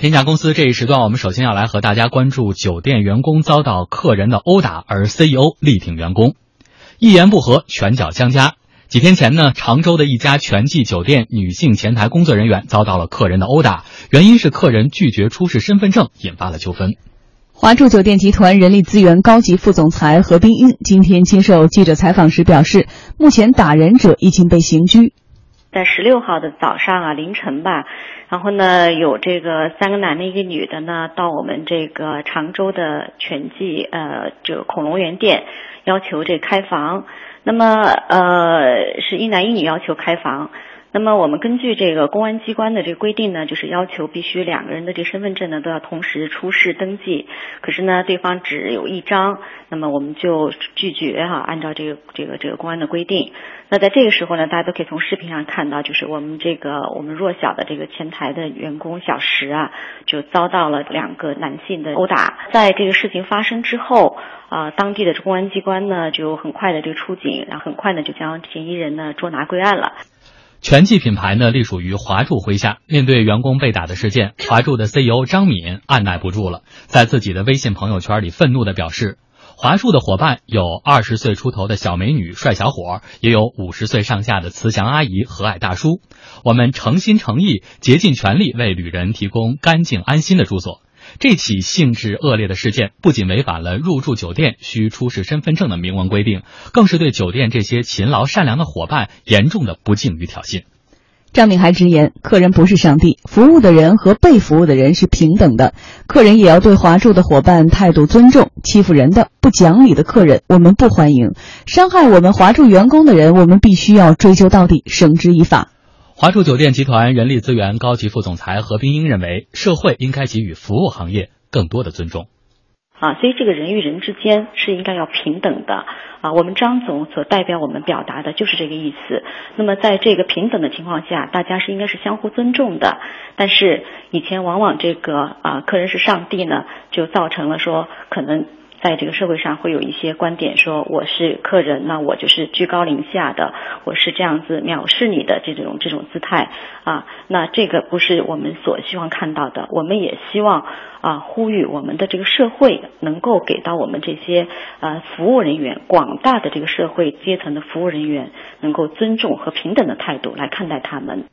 天下公司这一时段，我们首先要来和大家关注酒店员工遭到客人的殴打，而 CEO 力挺员工，一言不合拳脚相加。几天前呢，常州的一家全季酒店女性前台工作人员遭到了客人的殴打，原因是客人拒绝出示身份证，引发了纠纷。华住酒店集团人力资源高级副总裁何冰英今天接受记者采访时表示，目前打人者已经被刑拘。在十六号的早上啊，凌晨吧，然后呢，有这个三个男的，一个女的呢，到我们这个常州的全季呃这个恐龙园店，要求这开房。那么呃，是一男一女要求开房。那么我们根据这个公安机关的这个规定呢，就是要求必须两个人的这身份证呢都要同时出示登记。可是呢，对方只有一张，那么我们就拒绝哈，按照这个这个这个公安的规定。那在这个时候呢，大家都可以从视频上看到，就是我们这个我们弱小的这个前台的员工小石啊，就遭到了两个男性的殴打。在这个事情发生之后啊，当地的公安机关呢就很快的这个出警，然后很快呢就将嫌疑人呢捉拿归案了。全季品牌呢隶属于华住麾下，面对员工被打的事件，华住的 CEO 张敏按耐不住了，在自己的微信朋友圈里愤怒地表示：“华住的伙伴有二十岁出头的小美女、帅小伙，也有五十岁上下的慈祥阿姨、和蔼大叔。我们诚心诚意、竭尽全力为旅人提供干净安心的住所。”这起性质恶劣的事件不仅违反了入住酒店需出示身份证的明文规定，更是对酒店这些勤劳善良的伙伴严重的不敬与挑衅。张敏还直言，客人不是上帝，服务的人和被服务的人是平等的，客人也要对华住的伙伴态度尊重。欺负人的、不讲理的客人，我们不欢迎；伤害我们华住员工的人，我们必须要追究到底，绳之以法。华住酒店集团人力资源高级副总裁何冰英认为，社会应该给予服务行业更多的尊重。啊，所以这个人与人之间是应该要平等的。啊，我们张总所代表我们表达的就是这个意思。那么在这个平等的情况下，大家是应该是相互尊重的。但是以前往往这个啊，客人是上帝呢，就造成了说可能。在这个社会上会有一些观点说我是客人，那我就是居高临下的，我是这样子藐视你的这种这种姿态啊，那这个不是我们所希望看到的。我们也希望啊，呼吁我们的这个社会能够给到我们这些呃服务人员，广大的这个社会阶层的服务人员，能够尊重和平等的态度来看待他们。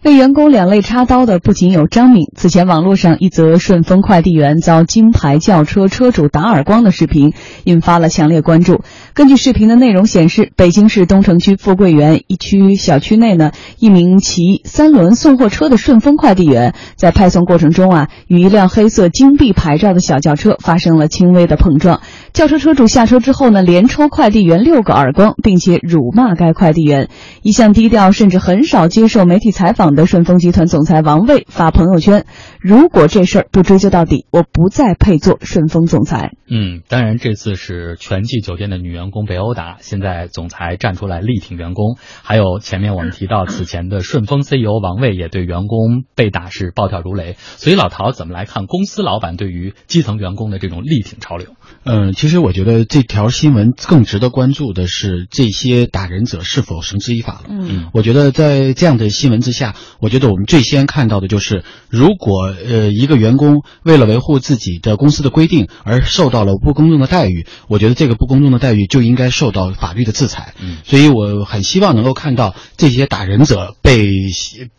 被员工两肋插刀的不仅有张敏。此前，网络上一则顺丰快递员遭金牌轿车车主打耳光的视频引发了强烈关注。根据视频的内容显示，北京市东城区富贵园一区小区内呢，一名骑三轮送货车的顺丰快递员在派送过程中啊，与一辆黑色金币牌照的小轿车发生了轻微的碰撞。轿车车主下车之后呢，连抽快递员六个耳光，并且辱骂该快递员。一向低调，甚至很少接受媒体采访的顺丰集团总裁王卫发朋友圈：“如果这事儿不追究到底，我不再配做顺丰总裁。”嗯，当然，这次是全季酒店的女员工被殴打，现在总裁站出来力挺员工。还有前面我们提到，此前的顺丰 CEO 王卫也对员工被打是暴跳如雷。所以老陶怎么来看公司老板对于基层员工的这种力挺潮流？嗯，其实我觉得这条新闻更值得关注的是这些打人者是否绳之以法了。嗯，我觉得在这样的新闻之下，我觉得我们最先看到的就是，如果呃一个员工为了维护自己的公司的规定而受到了不公正的待遇，我觉得这个不公正的待遇就应该受到法律的制裁。嗯，所以我很希望能够看到这些打人者被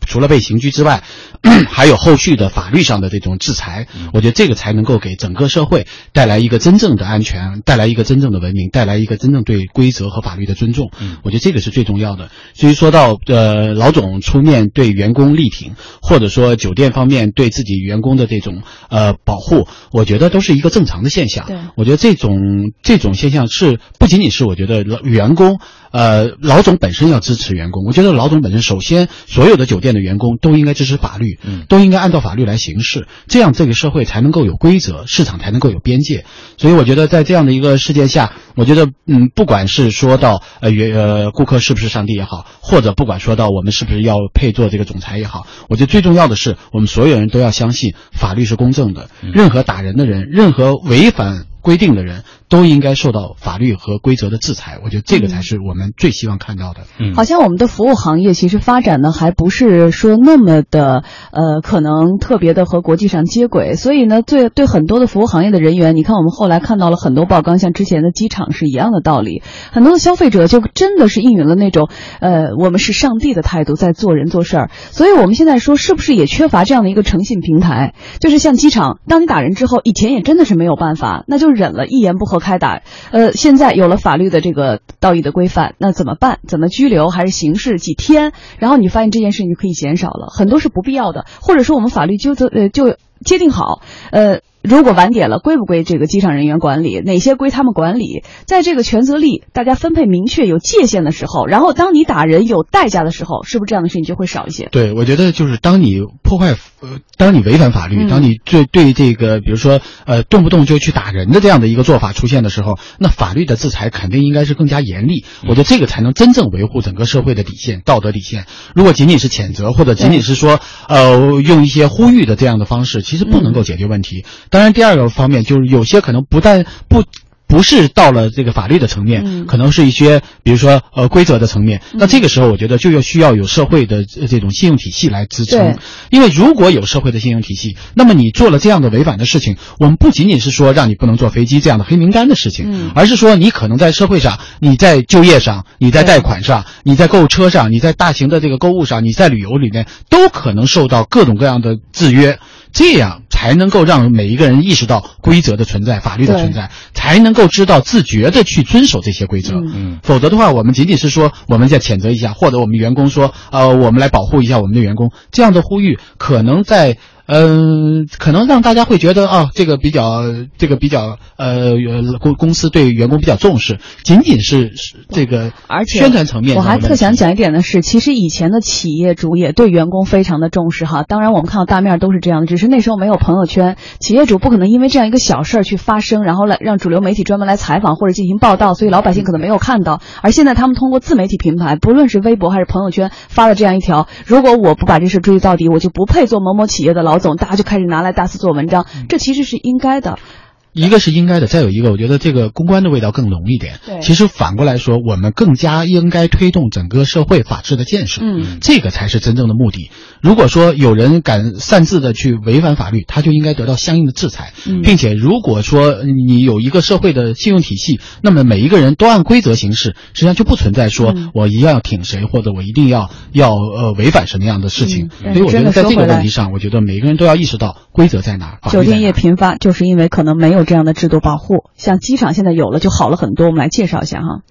除了被刑拘之外，还有后续的法律上的这种制裁。我觉得这个才能够给整个社会带来一个真正的安全，带来一个真正的文明，带来一个真正对规则和法律的尊重。嗯，我觉得这个是最重要的。至于说到呃老总出面对员工力挺，或者说酒店方面对自己员工的这种呃保护，我觉得都是一个正常的现象。对，我觉得这种这种现象是不仅仅是我觉得员工。呃，老总本身要支持员工。我觉得老总本身，首先所有的酒店的员工都应该支持法律，嗯，都应该按照法律来行事，这样这个社会才能够有规则，市场才能够有边界。所以我觉得在这样的一个事件下，我觉得，嗯，不管是说到呃，员呃，顾客是不是上帝也好，或者不管说到我们是不是要配做这个总裁也好，我觉得最重要的是，我们所有人都要相信法律是公正的。任何打人的人，任何违反。规定的人都应该受到法律和规则的制裁。我觉得这个才是我们最希望看到的。嗯，好像我们的服务行业其实发展呢还不是说那么的呃，可能特别的和国际上接轨。所以呢，对对很多的服务行业的人员，你看我们后来看到了很多报刚，像之前的机场是一样的道理。很多的消费者就真的是应允了那种呃，我们是上帝的态度在做人做事儿。所以我们现在说，是不是也缺乏这样的一个诚信平台？就是像机场，当你打人之后，以前也真的是没有办法，那就忍了，一言不合开打。呃，现在有了法律的这个道义的规范，那怎么办？怎么拘留还是刑事几天？然后你发现这件事情就可以减少了，很多是不必要的，或者说我们法律纠责呃就界定好，呃。如果晚点了，归不归这个机场人员管理？哪些归他们管理？在这个权责力大家分配明确、有界限的时候，然后当你打人有代价的时候，是不是这样的事情就会少一些？对，我觉得就是当你破坏，呃，当你违反法律，当你对对这个，比如说呃，动不动就去打人的这样的一个做法出现的时候，那法律的制裁肯定应该是更加严厉。我觉得这个才能真正维护整个社会的底线、道德底线。如果仅仅是谴责或者仅仅是说呃用一些呼吁的这样的方式，其实不能够解决问题。当然，第二个方面就是有些可能不但不。不是到了这个法律的层面，可能是一些比如说呃规则的层面。那这个时候，我觉得就要需要有社会的这种信用体系来支撑。因为如果有社会的信用体系，那么你做了这样的违反的事情，我们不仅仅是说让你不能坐飞机这样的黑名单的事情，而是说你可能在社会上、你在就业上、你在贷款上、你在购车上、你在大型的这个购物上、你在旅游里面，都可能受到各种各样的制约。这样才能够让每一个人意识到规则的存在、法律的存在，才能够知道自觉的去遵守这些规则。嗯，否则的话，我们仅仅是说我们在谴责一下，或者我们员工说，呃，我们来保护一下我们的员工，这样的呼吁可能在。嗯，可能让大家会觉得啊，这个比较，这个比较，呃，公公司对员工比较重视，仅仅是这个，而且宣传层面。我还特想讲一点的是，其实以前的企业主也对员工非常的重视哈。当然，我们看到大面都是这样的，只是那时候没有朋友圈，企业主不可能因为这样一个小事儿去发声，然后来让主流媒体专门来采访或者进行报道，所以老百姓可能没有看到。而现在他们通过自媒体平台，不论是微博还是朋友圈发了这样一条，如果我不把这事追究到底，我就不配做某某企业的老。总大家就开始拿来大肆做文章，这其实是应该的。一个是应该的，再有一个，我觉得这个公关的味道更浓一点。对，其实反过来说，我们更加应该推动整个社会法治的建设。嗯，这个才是真正的目的。如果说有人敢擅自的去违反法律，他就应该得到相应的制裁，嗯并且如果说你有一个社会的信用体系，那么每一个人都按规则行事，实际上就不存在说我一定要挺谁，或者我一定要要呃违反什么样的事情。所以我觉得在这个问题上，我觉得每个人都要意识到规则在哪。酒店业频发，就是因为可能没有这样的制度保护，像机场现在有了就好了很多。我们来介绍一下哈。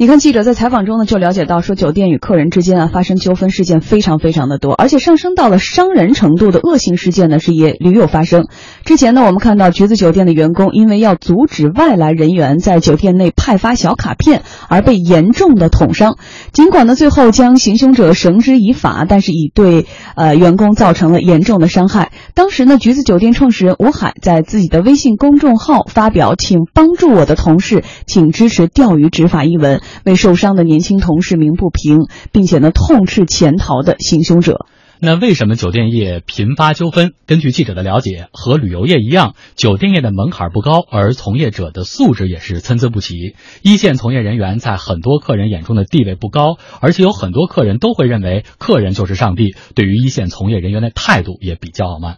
你看，记者在采访中呢，就了解到说，酒店与客人之间啊发生纠纷事件非常非常的多，而且上升到了伤人程度的恶性事件呢是也屡有发生。之前呢，我们看到橘子酒店的员工因为要阻止外来人员在酒店内派发小卡片而被严重的捅伤，尽管呢最后将行凶者绳之以法，但是已对呃员工造成了严重的伤害。当时呢，橘子酒店创始人吴海在自己的微信公众号发表“请帮助我的同事，请支持钓鱼执法”一文。为受伤的年轻同事鸣不平，并且呢痛斥潜逃的行凶者。那为什么酒店业频发纠纷？根据记者的了解，和旅游业一样，酒店业的门槛不高，而从业者的素质也是参差不齐。一线从业人员在很多客人眼中的地位不高，而且有很多客人都会认为客人就是上帝，对于一线从业人员的态度也比较傲慢。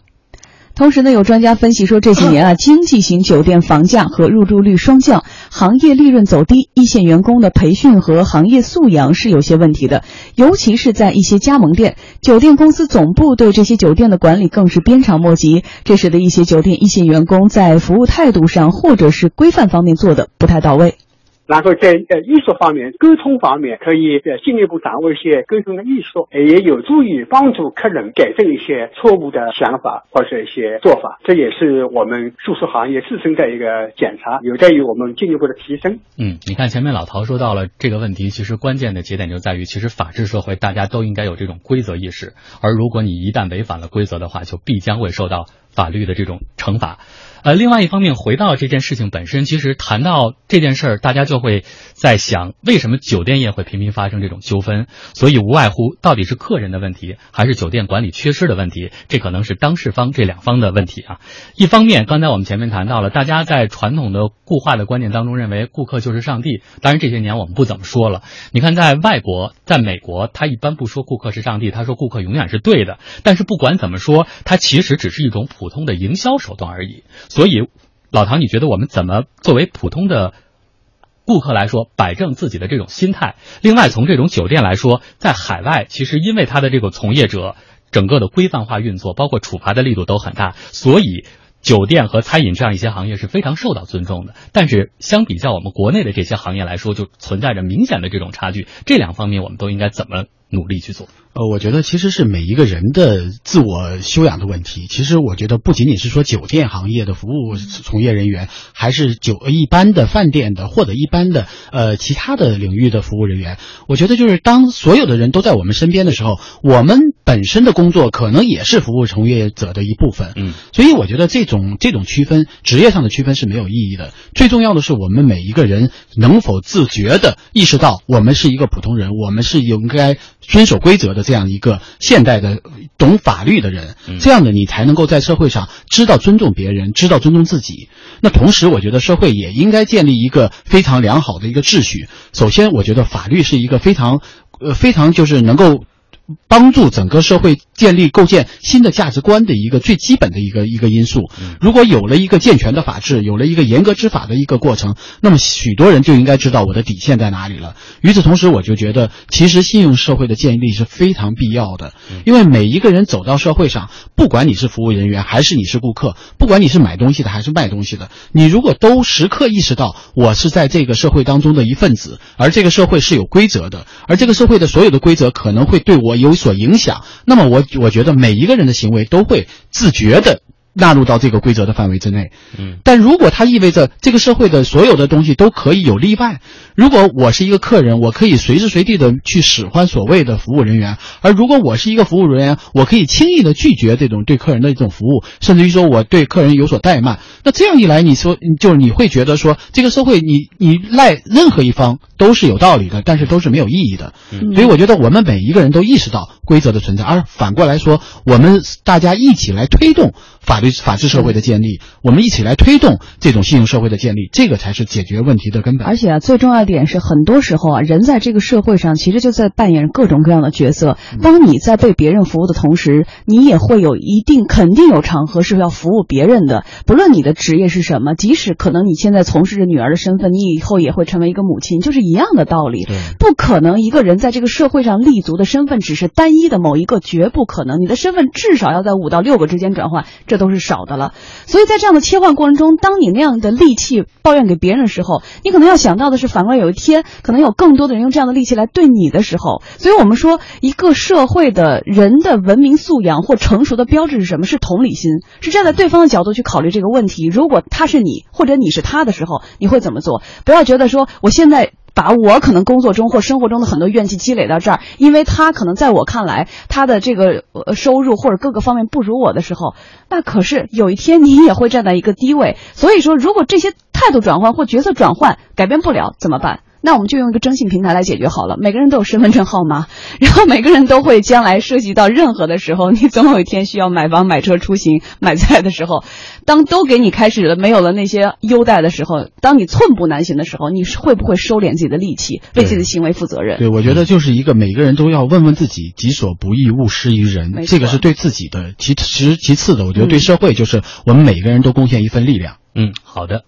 同时呢，有专家分析说，这几年啊，经济型酒店房价和入住率双降，行业利润走低，一线员工的培训和行业素养是有些问题的，尤其是在一些加盟店，酒店公司总部对这些酒店的管理更是鞭长莫及，这使得一些酒店一线员工在服务态度上或者是规范方面做的不太到位。然后在呃艺术方面、沟通方面，可以呃进一步掌握一些沟通的艺术，也有助于帮助客人改正一些错误的想法或者一些做法。这也是我们住宿行业自身的一个检查，有待于我们进一步的提升。嗯，你看前面老陶说到了这个问题，其实关键的节点就在于，其实法治社会大家都应该有这种规则意识，而如果你一旦违反了规则的话，就必将会受到法律的这种惩罚。呃，另外一方面，回到这件事情本身，其实谈到这件事儿，大家就会在想，为什么酒店业会频频发生这种纠纷？所以无外乎到底是客人的问题，还是酒店管理缺失的问题？这可能是当事方这两方的问题啊。一方面，刚才我们前面谈到了，大家在传统的固化的观念当中认为顾客就是上帝。当然这些年我们不怎么说了。你看，在外国，在美国，他一般不说顾客是上帝，他说顾客永远是对的。但是不管怎么说，它其实只是一种普通的营销手段而已。所以，老唐，你觉得我们怎么作为普通的顾客来说，摆正自己的这种心态？另外，从这种酒店来说，在海外，其实因为它的这个从业者整个的规范化运作，包括处罚的力度都很大，所以酒店和餐饮这样一些行业是非常受到尊重的。但是，相比较我们国内的这些行业来说，就存在着明显的这种差距。这两方面，我们都应该怎么努力去做？呃，我觉得其实是每一个人的自我修养的问题。其实我觉得不仅仅是说酒店行业的服务从业人员，还是酒一般的饭店的或者一般的呃其他的领域的服务人员。我觉得就是当所有的人都在我们身边的时候，我们本身的工作可能也是服务从业者的一部分。嗯，所以我觉得这种这种区分，职业上的区分是没有意义的。最重要的是我们每一个人能否自觉的意识到，我们是一个普通人，我们是应该遵守规则的。这样一个现代的懂法律的人，这样的你才能够在社会上知道尊重别人，知道尊重自己。那同时，我觉得社会也应该建立一个非常良好的一个秩序。首先，我觉得法律是一个非常，呃，非常就是能够。帮助整个社会建立构建新的价值观的一个最基本的一个一个因素。如果有了一个健全的法治，有了一个严格执法的一个过程，那么许多人就应该知道我的底线在哪里了。与此同时，我就觉得其实信用社会的建立是非常必要的，因为每一个人走到社会上，不管你是服务人员还是你是顾客，不管你是买东西的还是卖东西的，你如果都时刻意识到我是在这个社会当中的一份子，而这个社会是有规则的，而这个社会的所有的规则可能会对我。有所影响，那么我我觉得每一个人的行为都会自觉的纳入到这个规则的范围之内。嗯，但如果它意味着这个社会的所有的东西都可以有例外。如果我是一个客人，我可以随时随地的去使唤所谓的服务人员；而如果我是一个服务人员，我可以轻易的拒绝这种对客人的一种服务，甚至于说我对客人有所怠慢。那这样一来，你说就是你会觉得说，这个社会你你赖任何一方都是有道理的，但是都是没有意义的。所以我觉得我们每一个人都意识到规则的存在，而反过来说，我们大家一起来推动法律法治社会的建立，我们一起来推动这种信用社会的建立，这个才是解决问题的根本。而且啊，最重要。点是很多时候啊，人在这个社会上其实就在扮演各种各样的角色。当你在被别人服务的同时，你也会有一定肯定有场合是要服务别人的。不论你的职业是什么，即使可能你现在从事着女儿的身份，你以后也会成为一个母亲，就是一样的道理。不可能一个人在这个社会上立足的身份只是单一一的某一个，绝不可能。你的身份至少要在五到六个之间转换，这都是少的了。所以在这样的切换过程中，当你那样的戾气抱怨给别人的时候，你可能要想到的是反过来。有一天，可能有更多的人用这样的力气来对你的时候，所以我们说，一个社会的人的文明素养或成熟的标志是什么？是同理心，是站在对方的角度去考虑这个问题。如果他是你，或者你是他的时候，你会怎么做？不要觉得说，我现在把我可能工作中或生活中的很多怨气积累到这儿，因为他可能在我看来，他的这个收入或者各个方面不如我的时候，那可是有一天你也会站在一个低位。所以说，如果这些。态度转换或角色转换改变不了怎么办？那我们就用一个征信平台来解决好了。每个人都有身份证号码，然后每个人都会将来涉及到任何的时候，你总有一天需要买房、买车、出行、买菜的时候，当都给你开始了没有了那些优待的时候，当你寸步难行的时候，你是会不会收敛自己的力气，为自己的行为负责任？对，我觉得就是一个每个人都要问问自己，己所不欲，勿施于人。这个是对自己的。其实其次的，我觉得对社会就是我们每个人都贡献一份力量。嗯，好的。